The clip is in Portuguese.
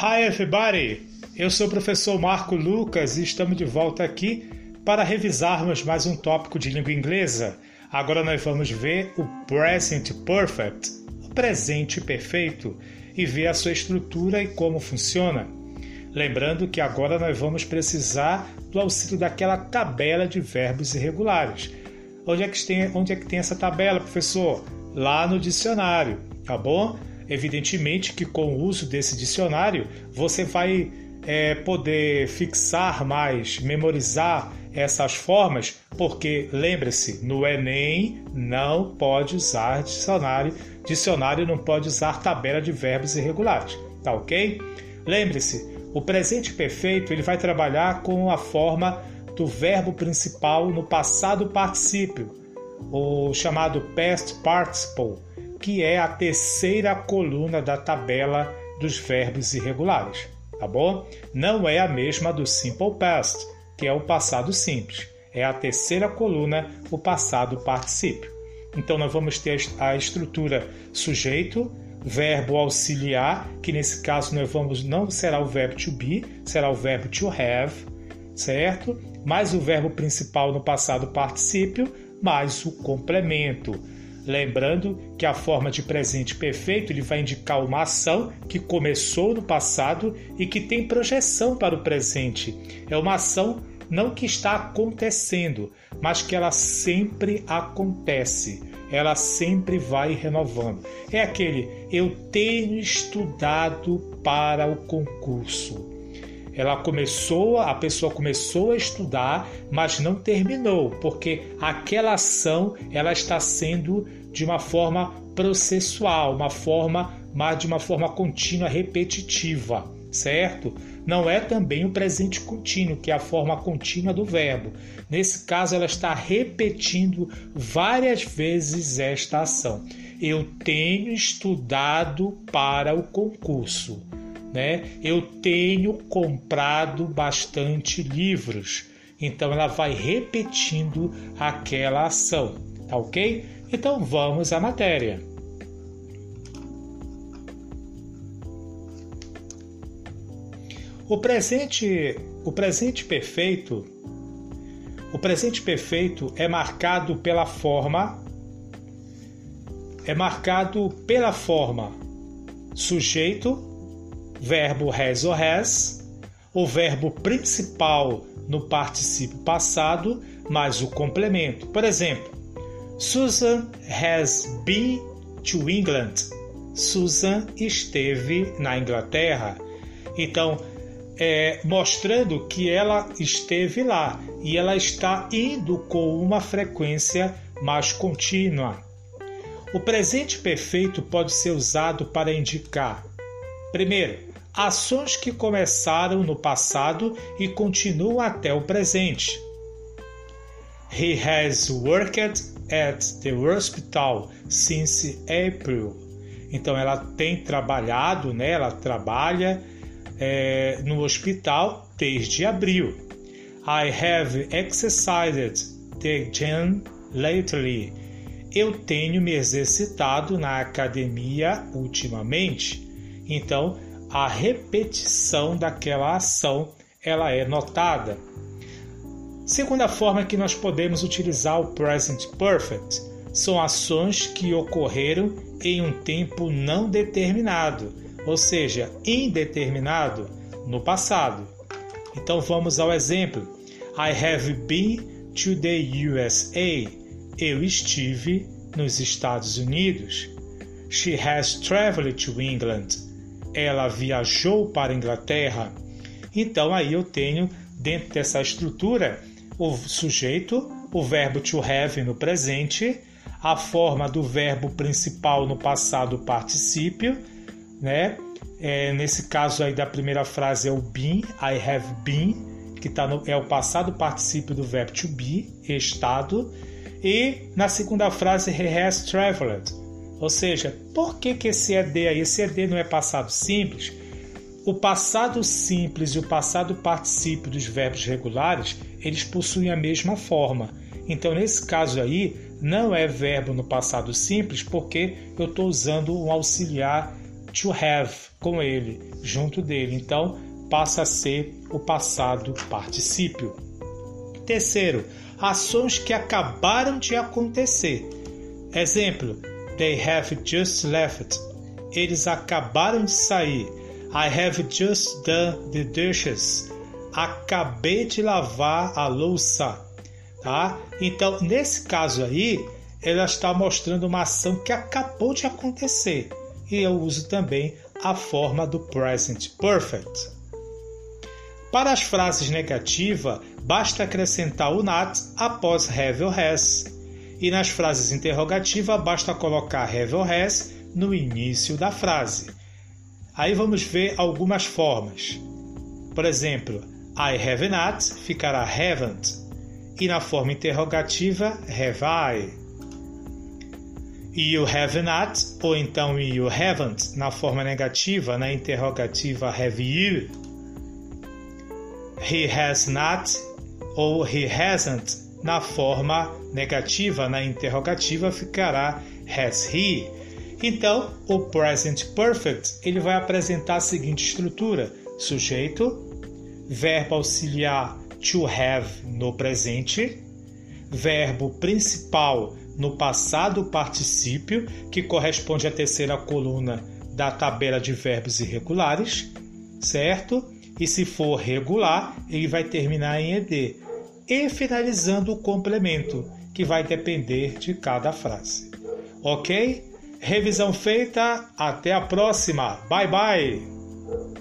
Hi everybody! Eu sou o professor Marco Lucas e estamos de volta aqui para revisarmos mais um tópico de língua inglesa. Agora nós vamos ver o present perfect, o presente perfeito, e ver a sua estrutura e como funciona. Lembrando que agora nós vamos precisar do auxílio daquela tabela de verbos irregulares. Onde é que tem, onde é que tem essa tabela, professor? Lá no dicionário, tá bom? Evidentemente que com o uso desse dicionário você vai é, poder fixar mais, memorizar essas formas, porque lembre-se, no Enem não pode usar dicionário, dicionário não pode usar tabela de verbos irregulares, tá ok? Lembre-se, o presente perfeito ele vai trabalhar com a forma do verbo principal no passado particípio, o chamado past participle que é a terceira coluna da tabela dos verbos irregulares, tá bom? Não é a mesma do simple past, que é o passado simples. É a terceira coluna, o passado particípio. Então nós vamos ter a estrutura sujeito, verbo auxiliar, que nesse caso nós vamos não será o verbo to be, será o verbo to have, certo? Mais o verbo principal no passado particípio, mais o complemento. Lembrando que a forma de presente perfeito ele vai indicar uma ação que começou no passado e que tem projeção para o presente. É uma ação não que está acontecendo, mas que ela sempre acontece. Ela sempre vai renovando. É aquele eu tenho estudado para o concurso. Ela começou, a pessoa começou a estudar, mas não terminou, porque aquela ação ela está sendo de uma forma processual, uma forma, mas de uma forma contínua, repetitiva, certo? Não é também o presente contínuo, que é a forma contínua do verbo. Nesse caso, ela está repetindo várias vezes esta ação. Eu tenho estudado para o concurso. Né? Eu tenho comprado bastante livros. Então ela vai repetindo aquela ação, tá ok? Então vamos à matéria. O presente, o presente perfeito, o presente perfeito é marcado pela forma é marcado pela forma sujeito, verbo has ou has, o verbo principal no particípio passado mais o complemento. Por exemplo, Susan has been to England. Susan esteve na Inglaterra. Então, é, mostrando que ela esteve lá e ela está indo com uma frequência mais contínua. O presente perfeito pode ser usado para indicar, primeiro, ações que começaram no passado e continuam até o presente. He has worked at the hospital since April. Então ela tem trabalhado, né? Ela trabalha é, no hospital desde abril. I have exercised the gym lately. Eu tenho me exercitado na academia ultimamente. Então a repetição daquela ação ela é notada. Segunda forma que nós podemos utilizar o present perfect são ações que ocorreram em um tempo não determinado, ou seja, indeterminado no passado. Então vamos ao exemplo. I have been to the USA. Eu estive nos Estados Unidos. She has traveled to England. Ela viajou para a Inglaterra. Então aí eu tenho dentro dessa estrutura o sujeito, o verbo to have no presente, a forma do verbo principal no passado particípio, né? É, nesse caso aí da primeira frase é o been, I have been, que tá no, é o passado particípio do verbo to be, estado. E na segunda frase, he has traveled. Ou seja, por que, que esse ED aí? Esse ED não é passado simples? O passado simples e o passado particípio dos verbos regulares, eles possuem a mesma forma. Então, nesse caso aí, não é verbo no passado simples porque eu estou usando um auxiliar to have com ele, junto dele. Então, passa a ser o passado particípio. Terceiro, ações que acabaram de acontecer. Exemplo: They have just left. Eles acabaram de sair. I have just done the dishes. Acabei de lavar a louça. Tá? Então, nesse caso aí, ela está mostrando uma ação que acabou de acontecer. E eu uso também a forma do present perfect. Para as frases negativas, basta acrescentar o not após have or has. E nas frases interrogativas, basta colocar have or has no início da frase. Aí vamos ver algumas formas. Por exemplo, I have not ficará haven't. E na forma interrogativa, have I. You have not, ou então you haven't, na forma negativa, na interrogativa, have you. He has not, ou he hasn't, na forma negativa, na interrogativa, ficará has he. Então, o present perfect ele vai apresentar a seguinte estrutura: sujeito, verbo auxiliar to have no presente, verbo principal no passado particípio, que corresponde à terceira coluna da tabela de verbos irregulares, certo? E se for regular, ele vai terminar em ed. E finalizando o complemento, que vai depender de cada frase. Ok? Revisão feita, até a próxima. Bye bye!